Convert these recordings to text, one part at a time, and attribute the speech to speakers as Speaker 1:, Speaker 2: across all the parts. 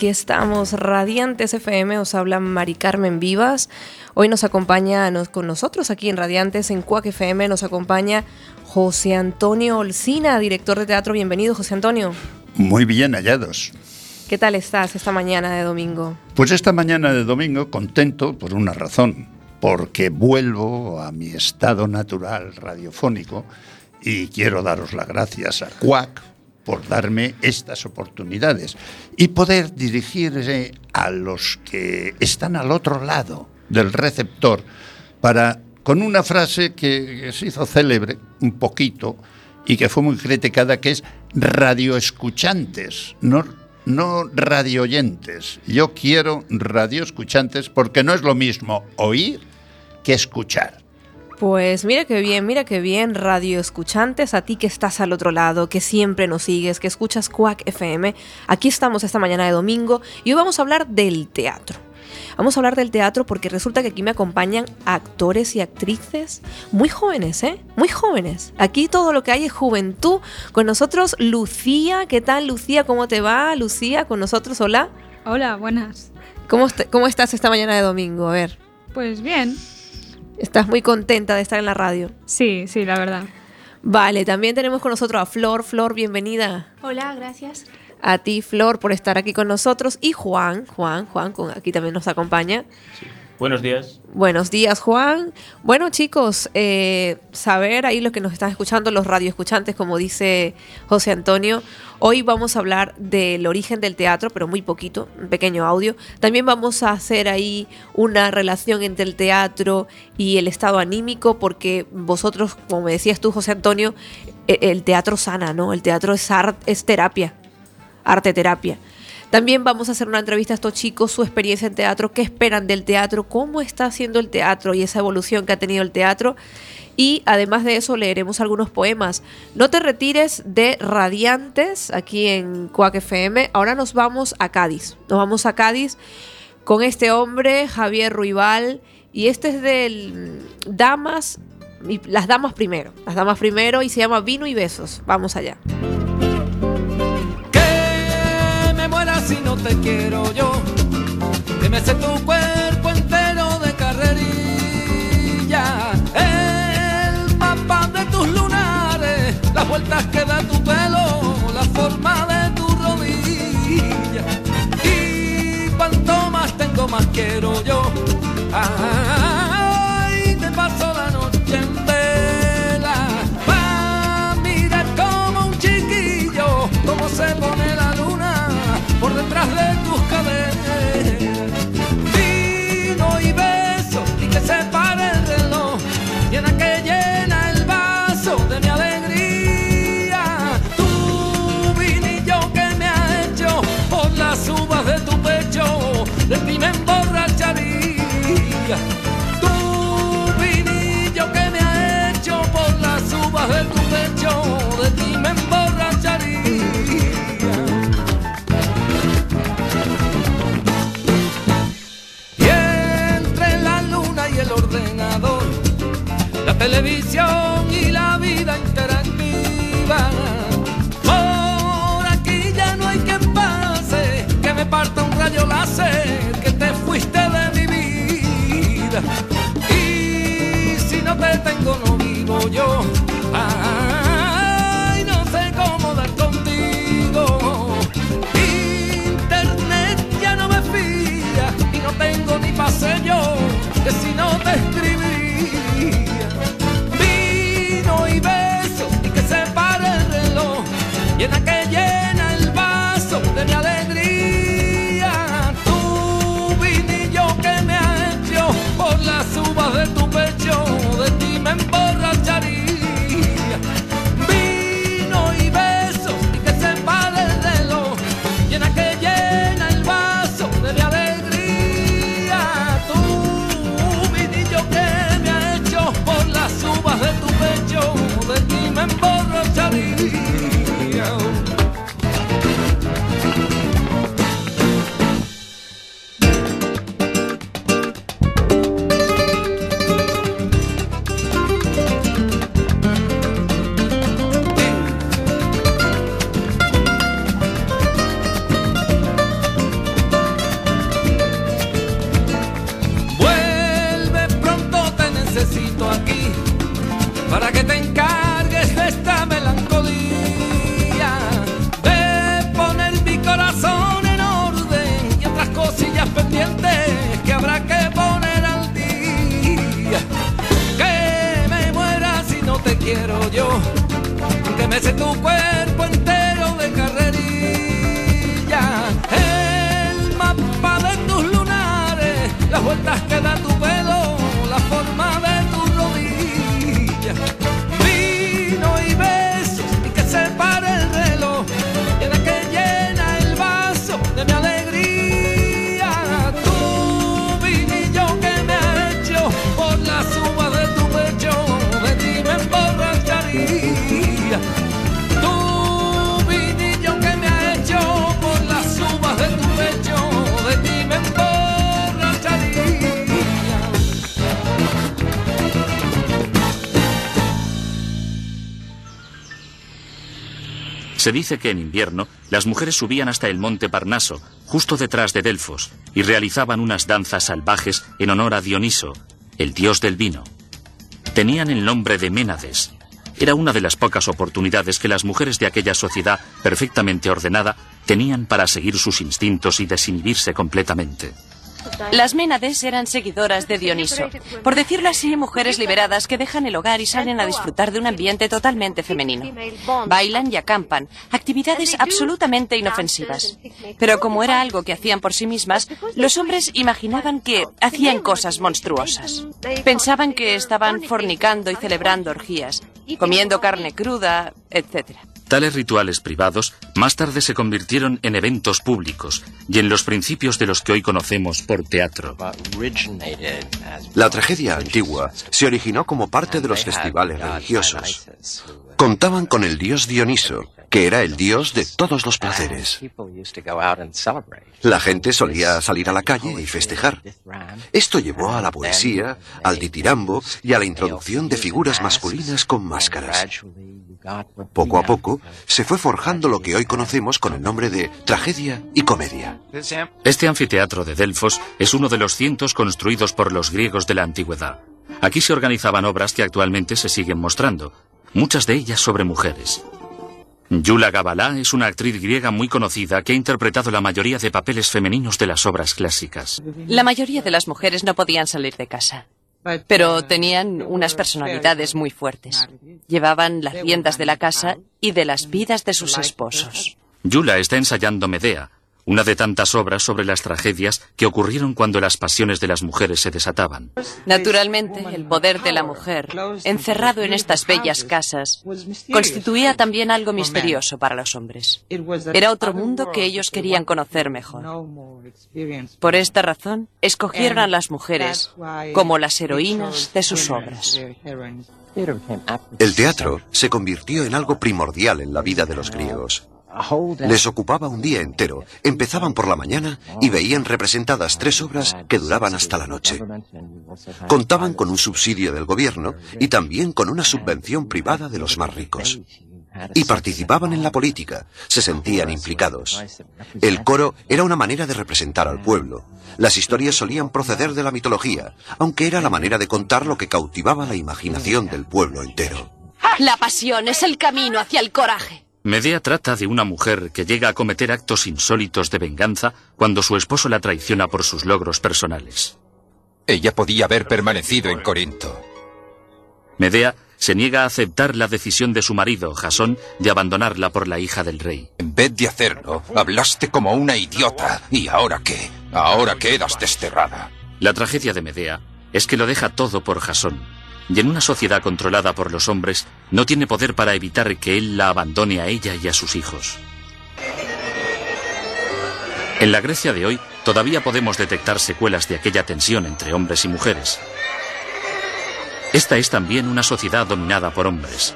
Speaker 1: Aquí estamos, Radiantes FM, os habla Mari Carmen Vivas. Hoy nos acompaña con nosotros aquí en Radiantes, en Cuac FM, nos acompaña José Antonio Olcina, director de teatro. Bienvenido, José Antonio.
Speaker 2: Muy bien hallados.
Speaker 1: ¿Qué tal estás esta mañana de domingo?
Speaker 2: Pues esta mañana de domingo contento por una razón, porque vuelvo a mi estado natural radiofónico y quiero daros las gracias a Cuac por darme estas oportunidades y poder dirigirse a los que están al otro lado del receptor para, con una frase que se hizo célebre un poquito y que fue muy criticada, que es radioescuchantes, no, no radioyentes. Yo quiero radioescuchantes porque no es lo mismo oír que escuchar.
Speaker 1: Pues mira qué bien, mira qué bien, radio escuchantes, a ti que estás al otro lado, que siempre nos sigues, que escuchas Quack FM. Aquí estamos esta mañana de domingo y hoy vamos a hablar del teatro. Vamos a hablar del teatro porque resulta que aquí me acompañan actores y actrices muy jóvenes, ¿eh? Muy jóvenes. Aquí todo lo que hay es juventud. Con nosotros Lucía, ¿qué tal Lucía? ¿Cómo te va Lucía? Con nosotros, hola.
Speaker 3: Hola, buenas.
Speaker 1: ¿Cómo, cómo estás esta mañana de domingo? A ver.
Speaker 3: Pues bien,
Speaker 1: Estás muy contenta de estar en la radio.
Speaker 3: Sí, sí, la verdad.
Speaker 1: Vale, también tenemos con nosotros a Flor. Flor, bienvenida.
Speaker 4: Hola, gracias.
Speaker 1: A ti, Flor, por estar aquí con nosotros. Y Juan, Juan, Juan, con, aquí también nos acompaña.
Speaker 5: Sí. Buenos días.
Speaker 1: Buenos días, Juan. Bueno, chicos, eh, saber ahí los que nos están escuchando, los radioescuchantes, como dice José Antonio, hoy vamos a hablar del origen del teatro, pero muy poquito, un pequeño audio. También vamos a hacer ahí una relación entre el teatro y el estado anímico, porque vosotros, como me decías tú, José Antonio, e, el teatro sana, ¿no? El teatro es, art, es terapia, arte terapia. También vamos a hacer una entrevista a estos chicos, su experiencia en teatro, qué esperan del teatro, cómo está haciendo el teatro y esa evolución que ha tenido el teatro. Y además de eso leeremos algunos poemas. No te retires de Radiantes aquí en Cuac FM. Ahora nos vamos a Cádiz. Nos vamos a Cádiz con este hombre, Javier Ruibal. Y este es del Damas, las Damas primero. Las Damas primero y se llama Vino y Besos. Vamos allá.
Speaker 6: Si no te quiero yo. Que tu cuerpo entero de carrerilla. El mapa de tus lunares, las vueltas que da tu pelo, la forma de tu rodilla. Y cuanto más tengo, más quiero yo. Ay, parta un rayo láser, que te fuiste de mi vida. Y si no te tengo, no vivo yo. Ay, no sé cómo dar contigo. Internet ya no me fía y no tengo ni pase yo que si no te escribiría que
Speaker 4: en invierno las mujeres subían hasta el monte Parnaso, justo detrás de Delfos, y realizaban unas danzas salvajes en honor a Dioniso, el dios del vino. Tenían el nombre de Ménades. Era una de las pocas oportunidades que las mujeres de aquella sociedad perfectamente ordenada tenían para seguir sus instintos y desinhibirse completamente.
Speaker 5: Las Ménades eran seguidoras de Dioniso. Por decirlo así, mujeres liberadas que dejan el hogar y salen a disfrutar de un ambiente totalmente femenino. Bailan y acampan, actividades absolutamente inofensivas. Pero como era algo que hacían por sí mismas, los hombres imaginaban que hacían cosas monstruosas. Pensaban que estaban fornicando y celebrando orgías, comiendo carne cruda, etc.
Speaker 4: Tales rituales privados más tarde se convirtieron en eventos públicos y en los principios de los que hoy conocemos por teatro.
Speaker 7: La tragedia antigua se originó como parte de los festivales religiosos. Contaban con el dios Dioniso, que era el dios de todos los placeres. La gente solía salir a la calle y festejar. Esto llevó a la poesía, al ditirambo y a la introducción de figuras masculinas con máscaras. Poco a poco se fue forjando lo que hoy conocemos con el nombre de tragedia y comedia.
Speaker 4: Este anfiteatro de Delfos es uno de los cientos construidos por los griegos de la antigüedad. Aquí se organizaban obras que actualmente se siguen mostrando, muchas de ellas sobre mujeres. Yula Gabalá es una actriz griega muy conocida que ha interpretado la mayoría de papeles femeninos de las obras clásicas.
Speaker 5: La mayoría de las mujeres no podían salir de casa. Pero tenían unas personalidades muy fuertes. Llevaban las riendas de la casa y de las vidas de sus esposos.
Speaker 4: Yula está ensayando Medea, una de tantas obras sobre las tragedias que ocurrieron cuando las pasiones de las mujeres se desataban.
Speaker 5: Naturalmente, el poder de la mujer, encerrado en estas bellas casas, constituía también algo misterioso para los hombres. Era otro mundo que ellos querían conocer mejor. Por esta razón, escogieron a las mujeres como las heroínas de sus obras.
Speaker 7: El teatro se convirtió en algo primordial en la vida de los griegos. Les ocupaba un día entero. Empezaban por la mañana y veían representadas tres obras que duraban hasta la noche. Contaban con un subsidio del gobierno y también con una subvención privada de los más ricos. Y participaban en la política, se sentían implicados. El coro era una manera de representar al pueblo. Las historias solían proceder de la mitología, aunque era la manera de contar lo que cautivaba la imaginación del pueblo entero.
Speaker 5: La pasión es el camino hacia el coraje.
Speaker 4: Medea trata de una mujer que llega a cometer actos insólitos de venganza cuando su esposo la traiciona por sus logros personales.
Speaker 8: Ella podía haber permanecido en Corinto.
Speaker 4: Medea se niega a aceptar la decisión de su marido, Jasón, de abandonarla por la hija del rey.
Speaker 8: En vez de hacerlo, hablaste como una idiota. ¿Y ahora qué? Ahora quedas desterrada.
Speaker 4: La tragedia de Medea es que lo deja todo por Jasón, y en una sociedad controlada por los hombres no tiene poder para evitar que él la abandone a ella y a sus hijos. En la Grecia de hoy todavía podemos detectar secuelas de aquella tensión entre hombres y mujeres. Esta es también una sociedad dominada por hombres.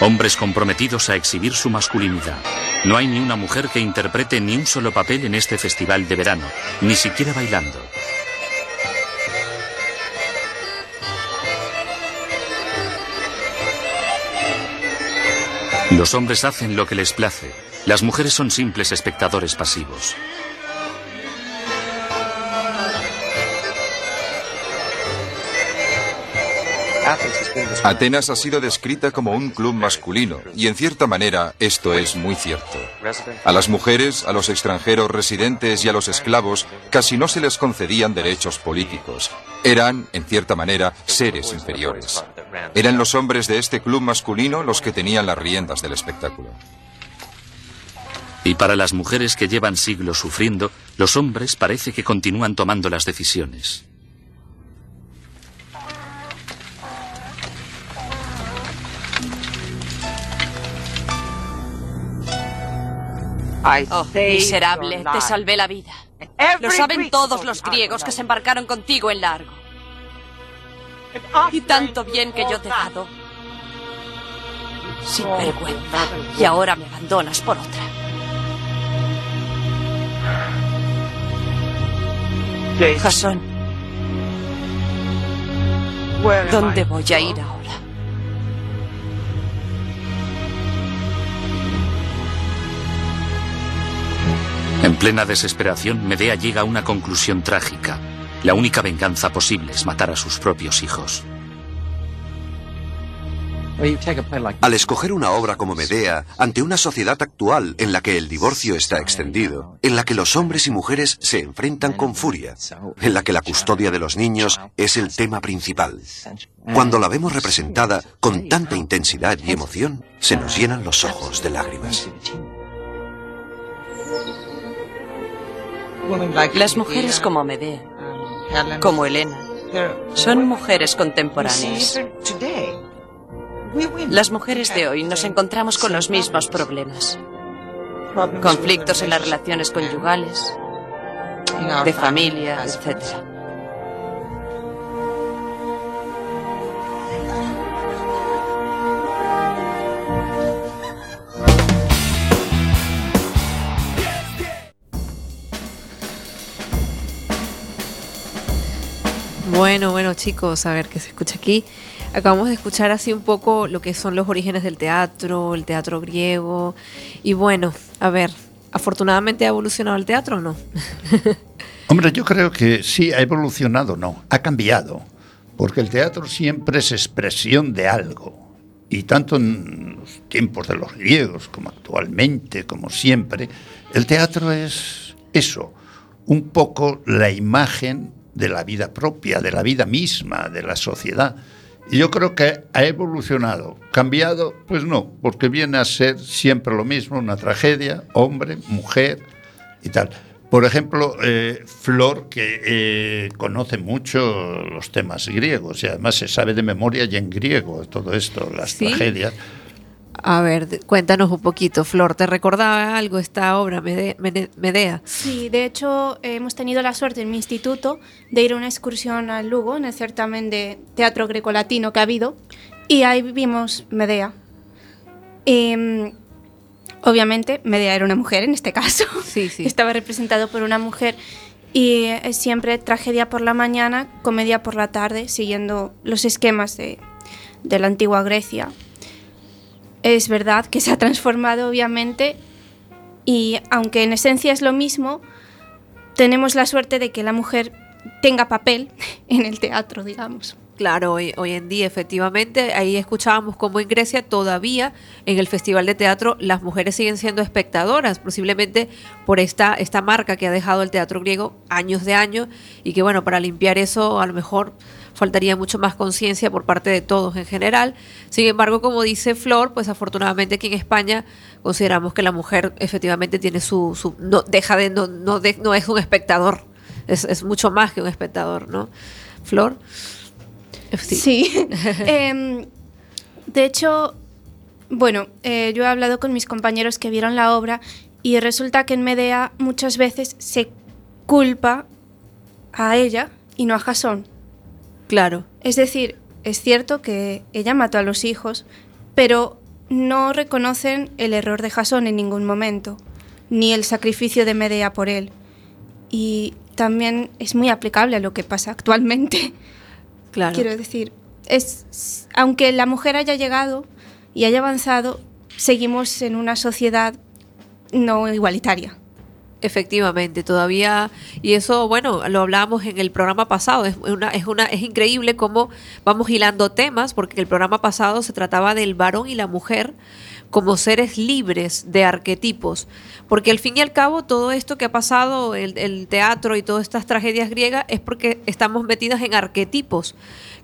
Speaker 4: Hombres comprometidos a exhibir su masculinidad. No hay ni una mujer que interprete ni un solo papel en este festival de verano, ni siquiera bailando. Los hombres hacen lo que les place. Las mujeres son simples espectadores pasivos.
Speaker 8: Atenas ha sido descrita como un club masculino, y en cierta manera esto es muy cierto. A las mujeres, a los extranjeros residentes y a los esclavos casi no se les concedían derechos políticos. Eran, en cierta manera, seres inferiores. Eran los hombres de este club masculino los que tenían las riendas del espectáculo.
Speaker 4: Y para las mujeres que llevan siglos sufriendo, los hombres parece que continúan tomando las decisiones.
Speaker 5: Oh, miserable, te salvé la vida. Lo saben todos los griegos que se embarcaron contigo en largo. Y tanto bien que yo te he dado. Sin vergüenza. Y ahora me abandonas por otra. Jasón. ¿Dónde voy a ir ahora?
Speaker 4: En plena desesperación, Medea llega a una conclusión trágica. La única venganza posible es matar a sus propios hijos.
Speaker 7: Al escoger una obra como Medea, ante una sociedad actual en la que el divorcio está extendido, en la que los hombres y mujeres se enfrentan con furia, en la que la custodia de los niños es el tema principal, cuando la vemos representada con tanta intensidad y emoción, se nos llenan los ojos de lágrimas.
Speaker 5: Las mujeres como Medea, como Helena, son mujeres contemporáneas. Las mujeres de hoy nos encontramos con los mismos problemas. Conflictos en las relaciones conyugales, de familia, etc.
Speaker 1: Bueno, bueno chicos, a ver qué se escucha aquí. Acabamos de escuchar así un poco lo que son los orígenes del teatro, el teatro griego. Y bueno, a ver, afortunadamente ha evolucionado el teatro o no?
Speaker 2: Hombre, yo creo que sí, ha evolucionado, no, ha cambiado. Porque el teatro siempre es expresión de algo. Y tanto en los tiempos de los griegos como actualmente, como siempre, el teatro es eso, un poco la imagen de la vida propia, de la vida misma, de la sociedad. Y yo creo que ha evolucionado. ¿Cambiado? Pues no, porque viene a ser siempre lo mismo, una tragedia, hombre, mujer y tal. Por ejemplo, eh, Flor, que eh, conoce mucho los temas griegos y además se sabe de memoria y en griego todo esto, las
Speaker 1: ¿Sí?
Speaker 2: tragedias.
Speaker 1: A ver, cuéntanos un poquito, Flor, ¿te recordaba algo esta obra, Medea?
Speaker 9: Sí, de hecho eh, hemos tenido la suerte en mi instituto de ir a una excursión al Lugo, en el certamen de teatro grecolatino que ha habido, y ahí vimos Medea. Em, obviamente, Medea era una mujer en este caso.
Speaker 1: Sí, sí.
Speaker 9: Estaba representado por una mujer y es siempre tragedia por la mañana, comedia por la tarde, siguiendo los esquemas de, de la antigua Grecia. Es verdad que se ha transformado, obviamente, y aunque en esencia es lo mismo, tenemos la suerte de que la mujer tenga papel en el teatro, digamos.
Speaker 1: Claro, hoy, hoy en día efectivamente, ahí escuchábamos cómo en Grecia todavía en el Festival de Teatro las mujeres siguen siendo espectadoras, posiblemente por esta, esta marca que ha dejado el teatro griego años de años y que bueno, para limpiar eso a lo mejor faltaría mucho más conciencia por parte de todos en general. Sin embargo, como dice Flor, pues afortunadamente aquí en España consideramos que la mujer efectivamente tiene su... su no, deja de, no, no, de- no es un espectador, es, es mucho más que un espectador, ¿no? Flor.
Speaker 9: Sí. Em, de hecho, bueno, eh, yo he hablado con mis compañeros que vieron la obra y resulta que en Medea muchas veces se culpa a ella y no a Jasón.
Speaker 1: Claro.
Speaker 9: Es decir, es cierto que ella mató a los hijos, pero no reconocen el error de Jasón en ningún momento, ni el sacrificio de Medea por él. Y también es muy aplicable a lo que pasa actualmente.
Speaker 1: Claro.
Speaker 9: Quiero decir, es, aunque la mujer haya llegado y haya avanzado, seguimos en una sociedad no igualitaria.
Speaker 1: Efectivamente, todavía, y eso, bueno, lo hablábamos en el programa pasado, es, una, es, una, es increíble cómo vamos hilando temas, porque el programa pasado se trataba del varón y la mujer como seres libres de arquetipos, porque al fin y al cabo todo esto que ha pasado, el, el teatro y todas estas tragedias griegas, es porque estamos metidas en arquetipos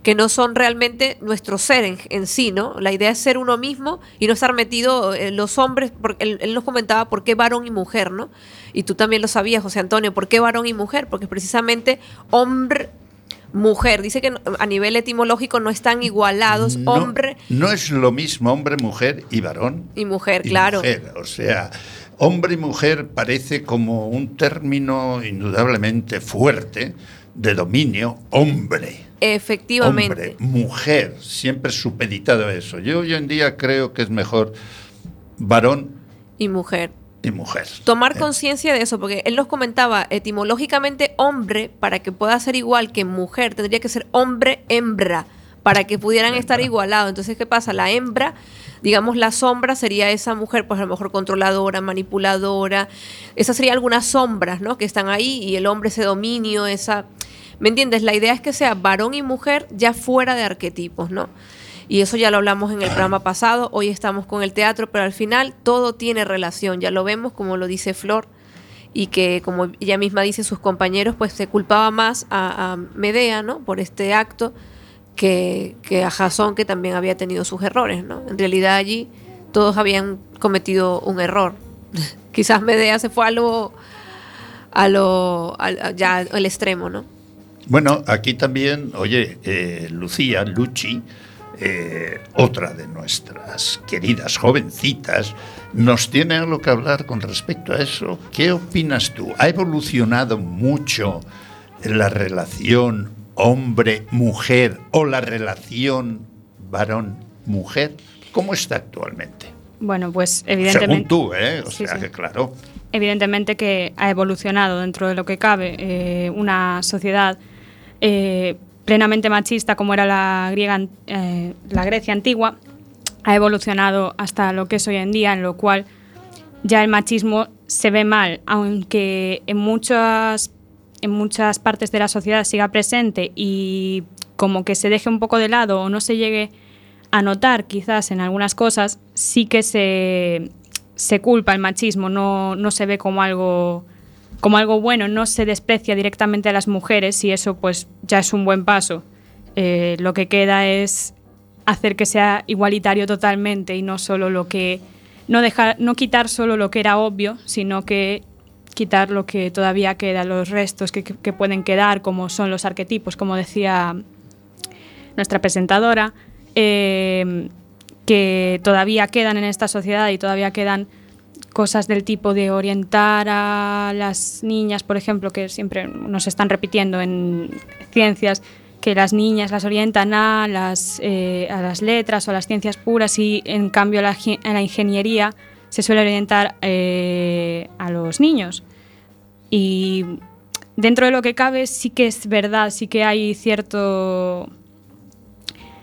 Speaker 1: que no son realmente nuestro ser en, en, sí, ¿no? La idea es ser uno mismo y no estar metido en los hombres, porque él, él, nos comentaba por qué varón y mujer, ¿no? Y tú también lo sabías, José Antonio, ¿por qué varón y mujer? Porque precisamente hombre, mujer, dice que a nivel etimológico no están igualados,
Speaker 2: no,
Speaker 1: hombre.
Speaker 2: No es lo mismo hombre, mujer y varón.
Speaker 1: Y mujer, y claro.
Speaker 2: Mujer, o sea, hombre y mujer parece como un término indudablemente fuerte de dominio, hombre.
Speaker 1: Efectivamente.
Speaker 2: Hombre, mujer, siempre supeditado a eso. Yo hoy en día creo que es mejor varón
Speaker 1: y mujer.
Speaker 2: Y mujer.
Speaker 1: Tomar eh. conciencia de eso, porque él nos comentaba etimológicamente hombre, para que pueda ser igual que mujer, tendría que ser hombre-hembra, para que pudieran hembra. estar igualados. Entonces, ¿qué pasa? La hembra, digamos, la sombra sería esa mujer, pues a lo mejor controladora, manipuladora. Esas serían algunas sombras, ¿no? Que están ahí, y el hombre ese dominio, esa ¿Me entiendes? La idea es que sea varón y mujer ya fuera de arquetipos, ¿no? Y eso ya lo hablamos en el programa pasado, hoy estamos con el teatro, pero al final todo tiene relación, ya lo vemos como lo dice Flor, y que como ella misma dice sus compañeros, pues se culpaba más a, Medea, ¿no? Por este acto que, que a Jasón, que también había tenido sus errores, ¿no? En realidad allí todos habían cometido un error. Quizás Medea se fue a lo, a lo, ya al extremo, ¿no?
Speaker 2: Bueno, aquí también, oye, eh, Lucía, Luchi, eh, otra de nuestras queridas jovencitas, nos tiene algo que hablar con respecto a eso. ¿Qué opinas tú? ¿Ha evolucionado mucho la relación hombre-mujer o la relación varón-mujer? ¿Cómo está actualmente?
Speaker 3: Bueno, pues evidentemente...
Speaker 2: Según tú, ¿eh? O sí, sea sí. que claro.
Speaker 3: Evidentemente que ha evolucionado dentro de lo que cabe eh, una sociedad eh, plenamente machista como era la, eh, la Grecia antigua, ha evolucionado hasta lo que es hoy en día, en lo cual ya el machismo se ve mal, aunque en muchas, en muchas partes de la sociedad siga presente y como que se deje un poco de lado o no se llegue a notar quizás en algunas cosas, sí que se, se culpa el machismo, no, no se ve como algo como algo bueno, no se desprecia directamente a las mujeres y eso pues ya es un buen paso. Eh, lo que queda es hacer que sea igualitario totalmente y no solo lo que no dejar no quitar solo lo que era obvio, sino que quitar lo que todavía queda, los restos que, pueden quedar, como son los arquetipos, como decía nuestra presentadora, eh, que todavía quedan en esta sociedad y todavía quedan cosas del tipo de orientar a las niñas, por ejemplo, que siempre nos están repitiendo en ciencias, que las niñas las orientan a las, eh, a las letras o a las ciencias puras y en cambio a la, a la ingeniería se suele orientar eh, a los niños. Y dentro de lo que cabe sí que es verdad, sí que hay cierto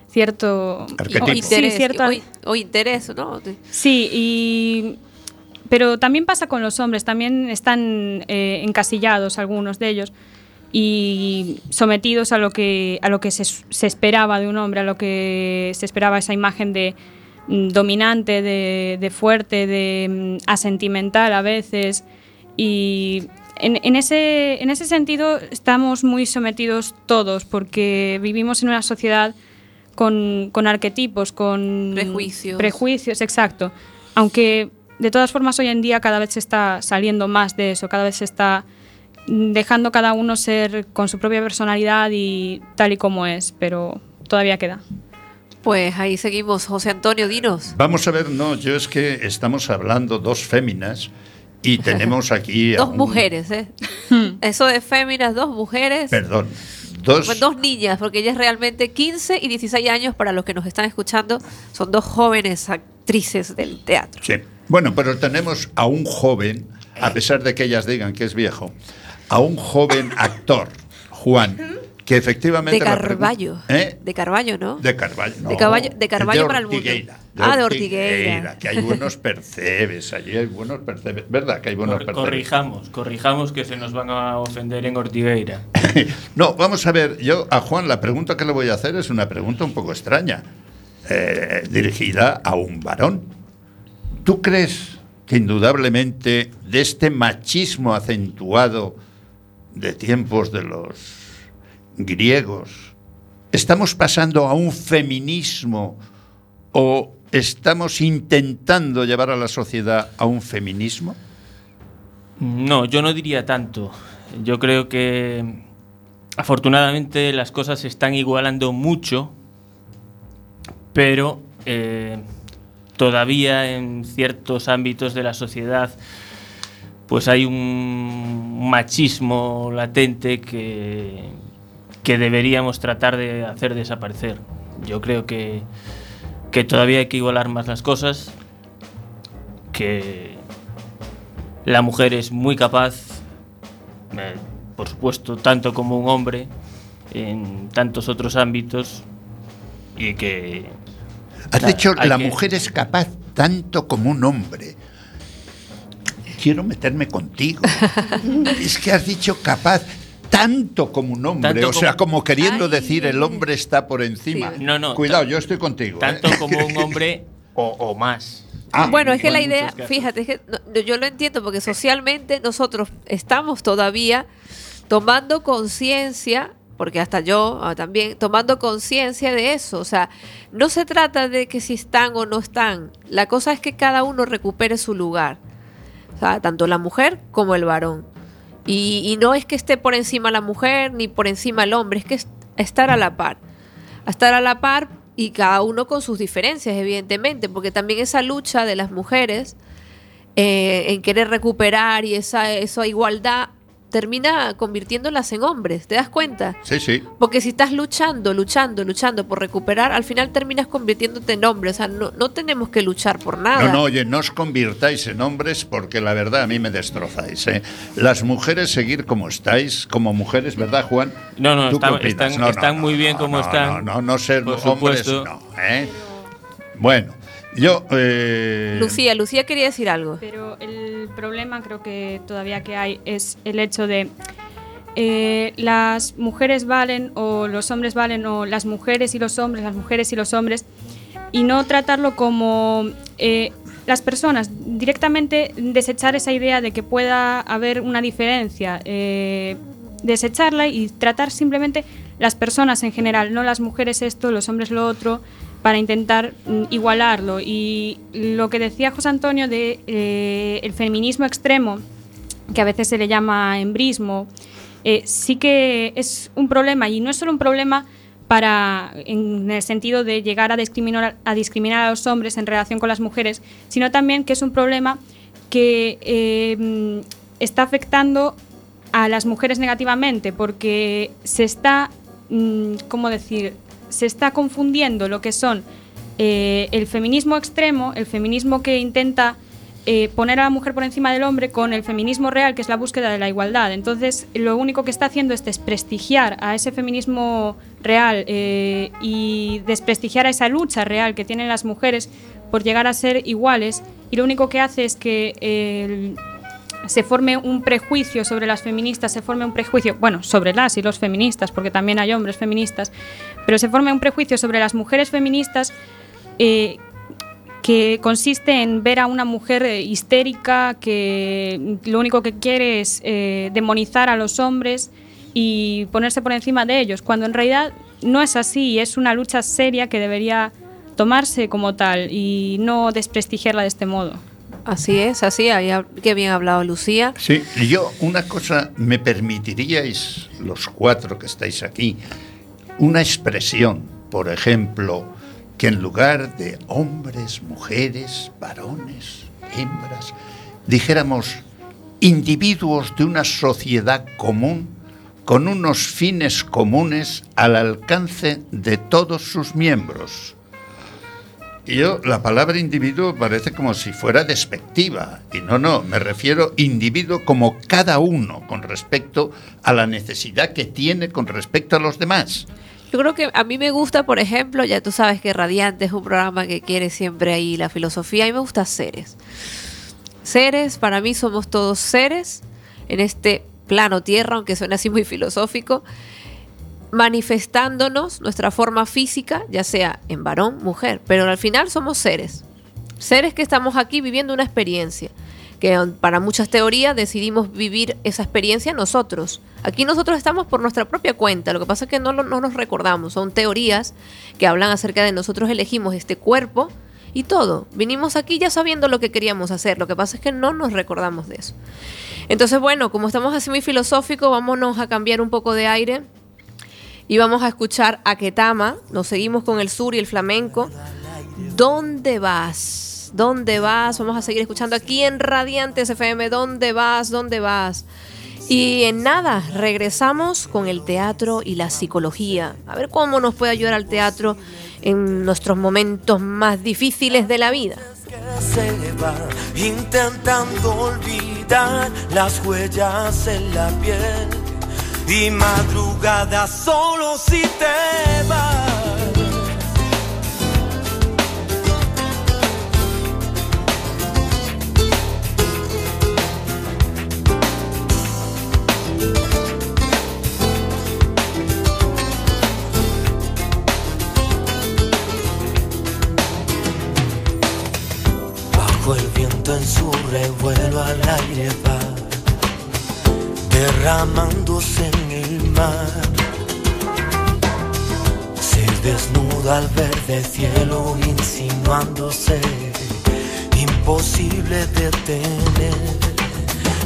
Speaker 3: cierto
Speaker 1: o interés, sí, cierto, o, o interés, ¿no?
Speaker 3: Sí, y pero también pasa con los hombres, también están eh, encasillados algunos de ellos y sometidos a lo que, a lo que se, se, esperaba de un hombre, a lo que se esperaba esa imagen de mm, dominante, de, de, fuerte, de mm, asentimental a veces. Y en, en, ese, en ese sentido estamos muy sometidos todos porque vivimos en una sociedad con, con arquetipos, con
Speaker 1: prejuicios.
Speaker 3: Prejuicios, exacto. Aunque de todas formas, hoy en día cada vez se está saliendo más de eso, cada vez se está dejando cada uno ser con su propia personalidad y tal y como es, pero todavía queda.
Speaker 1: Pues ahí seguimos, José Antonio, dinos.
Speaker 2: Vamos a ver, no, yo es que estamos hablando dos féminas y tenemos aquí...
Speaker 1: dos un... mujeres, ¿eh? Eso de féminas, dos mujeres.
Speaker 2: Perdón. Dos...
Speaker 1: Pues dos niñas, porque ellas realmente 15 y 16 años, para los que nos están escuchando, son dos jóvenes actrices del teatro.
Speaker 2: Sí. Bueno, pero tenemos a un joven, a pesar de que ellas digan que es viejo, a un joven actor, Juan, que efectivamente...
Speaker 1: De Carballo.
Speaker 2: ¿Eh?
Speaker 1: De Carballo, ¿no?
Speaker 2: De Carballo, no.
Speaker 1: De Carballo- de Carballo para el mundo.
Speaker 2: Ortigueira,
Speaker 1: Ah, de Ortigueira.
Speaker 2: Que hay buenos percebes, allí hay buenos percebes. ¿Verdad que hay buenos
Speaker 10: Cor-
Speaker 2: percebes?
Speaker 10: corrijamos, corrijamos que se nos van a ofender en Ortigueira.
Speaker 2: No, vamos a ver, yo a Juan la pregunta que le voy a hacer es una pregunta un poco extraña, eh, dirigida a un varón. ¿Tú crees que indudablemente de este machismo acentuado de tiempos de los griegos, estamos pasando a un feminismo o estamos intentando llevar a la sociedad a un feminismo?
Speaker 10: No, yo no diría tanto. Yo creo que afortunadamente las cosas se están igualando mucho, pero eh, todavía en ciertos ámbitos de la sociedad pues hay un machismo latente que, que deberíamos tratar de hacer desaparecer. Yo creo que, que todavía hay que igualar más las cosas, que la mujer es muy capaz, eh, por supuesto, tanto como un hombre, en tantos otros ámbitos, y que...
Speaker 2: Has
Speaker 10: nada,
Speaker 2: dicho, la
Speaker 10: que-
Speaker 2: mujer es capaz tanto como un hombre. Quiero meterme contigo. es que has dicho capaz tanto como un hombre.
Speaker 10: Tanto
Speaker 2: o sea,
Speaker 10: como-
Speaker 2: como queriendo
Speaker 1: Ay.
Speaker 2: decir el hombre está por encima.
Speaker 10: No, no,
Speaker 2: Cuidado, yo estoy contigo. ¿eh?
Speaker 10: Tanto como un hombre o, o más.
Speaker 2: Ah,
Speaker 1: bueno, es que la idea, fíjate, es que no- yo lo entiendo porque socialmente nosotros estamos todavía tomando conciencia, porque hasta yo ah, también, tomando conciencia de eso. O sea, no se trata de que si están o no están. La cosa es que cada uno recupere su lugar. O sea, tanto la mujer como el varón. Y, y no es que esté por encima la mujer ni por encima el hombre, es que es estar a la par. A estar a la par y cada uno con sus diferencias, evidentemente, porque también esa lucha de las mujeres eh, en querer recuperar y esa, esa igualdad termina convirtiéndolas en hombres, ¿te das cuenta?
Speaker 2: Sí, sí.
Speaker 1: Porque si estás luchando, luchando, luchando por recuperar, al final terminas convirtiéndote en hombre. O sea, no, no tenemos que luchar por nada.
Speaker 2: No, no, oye, no os convirtáis en hombres porque la verdad a mí me destrozáis. ¿eh? Las mujeres seguir como estáis, como mujeres, ¿verdad, Juan?
Speaker 10: No, no,
Speaker 2: ¿Tú qué
Speaker 10: están-
Speaker 2: opinas?
Speaker 10: están-
Speaker 2: No, no,
Speaker 10: están
Speaker 2: no,
Speaker 10: muy bien
Speaker 2: no,
Speaker 10: como
Speaker 2: no,
Speaker 10: están.
Speaker 2: No, no, no ser
Speaker 10: Por
Speaker 2: hombres,
Speaker 10: supuesto.
Speaker 2: no. ¿eh? Bueno, yo... eh,
Speaker 1: Lucía, Lucía quería decir algo.
Speaker 3: Pero el problema creo que todavía que hay es el hecho de eh, las mujeres valen o los hombres valen o las mujeres y los hombres, las mujeres y los hombres y no tratarlo como eh, las personas, directamente desechar esa idea de que pueda haber una diferencia, eh, desecharla y tratar simplemente las personas en general, no las mujeres esto, los hombres lo otro, para intentar mm, igualarlo. Y lo que decía José Antonio de eh, el feminismo extremo, que a veces se le llama embrismo, eh, sí que es un problema y no es solo un problema para en el sentido de llegar a discriminar, a discriminar a los hombres en relación con las mujeres, sino también que es un problema que eh, mm, está afectando a las mujeres negativamente porque se está, mm, ¿cómo decir? Se está confundiendo lo que son eh, el feminismo extremo, el feminismo que intenta eh, poner a la mujer por encima del hombre con el feminismo real, que es la búsqueda de la igualdad. Entonces, lo único que está haciendo es desprestigiar a ese feminismo real eh, y desprestigiar a esa lucha real que tienen las mujeres por llegar a ser iguales. Y lo único que hace es que se forme un prejuicio sobre las feministas, se forme un prejuicio, bueno, sobre las y los feministas, porque también hay hombres feministas, pero se forme un prejuicio sobre las mujeres feministas eh, que consiste en ver a una mujer eh, histérica que lo único que quiere es eh, demonizar a los hombres y ponerse por encima de ellos, cuando en realidad no es así, es una lucha seria que debería tomarse como tal y no desprestigiarla de este modo.
Speaker 1: Así es, así, qué bien hablado Lucía.
Speaker 2: Sí, yo una cosa, ¿me permitiríais, los cuatro que estáis aquí, una expresión, por ejemplo, que en lugar de hombres, mujeres, varones, hembras, dijéramos individuos de una sociedad común con unos fines comunes al alcance de todos sus miembros? Yo, la palabra individuo parece como si fuera despectiva. Y no, no, me refiero individuo como cada uno con respecto a la necesidad que tiene con respecto a los demás.
Speaker 1: Yo creo que a mí me gusta, por ejemplo, ya tú sabes que Radiante es un programa que quiere siempre ahí la filosofía. A mí me gusta seres. Seres, para mí somos todos seres en este plano tierra, aunque suene así muy filosófico, manifestándonos nuestra forma física, ya sea en varón, mujer, pero al final somos seres. Seres que estamos aquí viviendo una experiencia que para muchas teorías decidimos vivir esa experiencia nosotros. Aquí nosotros estamos por nuestra propia cuenta, lo que pasa es que no, no nos recordamos, son teorías que hablan acerca de nosotros elegimos este cuerpo y todo. Vinimos aquí ya sabiendo lo que queríamos hacer, lo que pasa es que no nos recordamos de eso. Entonces, bueno, como estamos así muy filosóficos, vámonos a cambiar un poco de aire y vamos a escuchar a Ketama, nos seguimos con el sur y el flamenco. ¿Dónde vas? ¿Dónde vas? Vamos a seguir escuchando aquí en Radiantes FM. ¿Dónde vas? ¿Dónde vas? Y en nada, regresamos con el teatro y la psicología. A ver cómo nos puede ayudar al teatro en nuestros momentos más difíciles de la vida.
Speaker 11: intentando olvidar las huellas en la piel y madrugada solo si te vas. Derramándose en el mar. Se desnuda al verde cielo, insinuándose, imposible detener.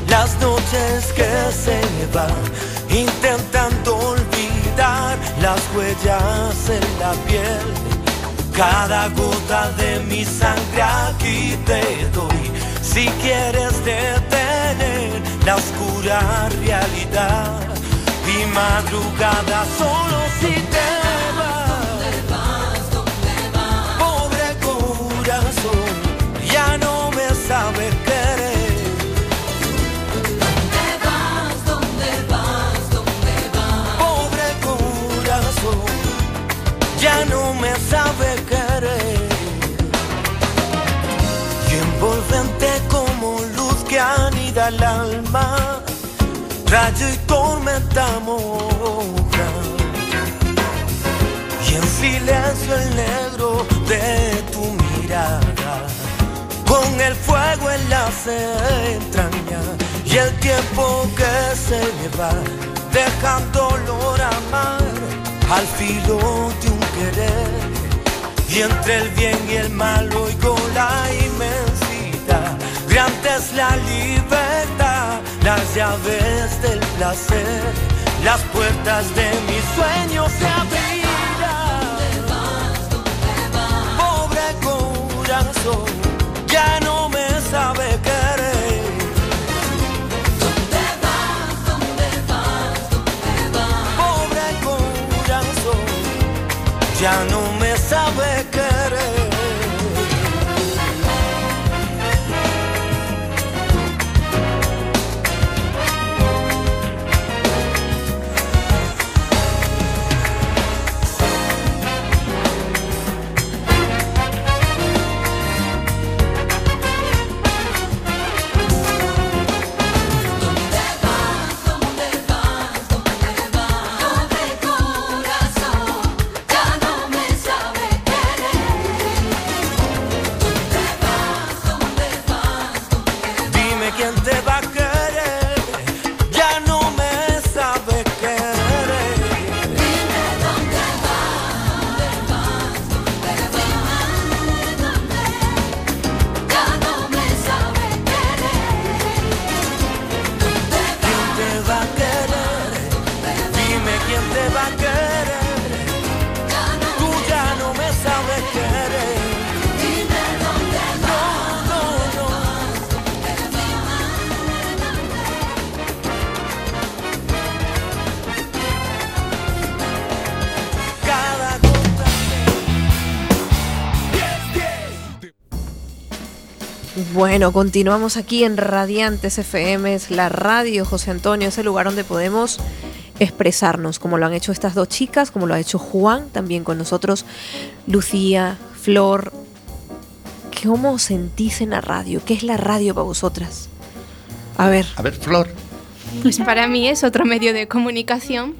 Speaker 11: Las noches que se van, intentando olvidar las huellas en la piel. Cada gota de mi sangre aquí te doy. Si quieres detener la oscura realidad. Y madrugada solo si te anida el alma, rayo y tormenta moja. Y en silencio el negro de tu mirada, con el fuego en las entrañas y el tiempo que se me va, dejando olor a mar al filo de un querer. Y entre el bien y el mal oigo la inmensidad. Grande la libertad, las llaves del placer, las puertas de mis sueños se abrirán. Pobre corazón, ya no me sabe querer. Pobre corazón, ya no
Speaker 1: Bueno, continuamos aquí en Radiantes FM, es la radio José Antonio, es el lugar donde podemos expresarnos, como lo han hecho estas dos chicas, como lo ha hecho Juan, también con nosotros, Lucía, Flor. ¿Cómo os sentís en la radio? ¿Qué es la radio para vosotras? A ver.
Speaker 2: A ver, Flor.
Speaker 9: Pues para mí es otro medio de comunicación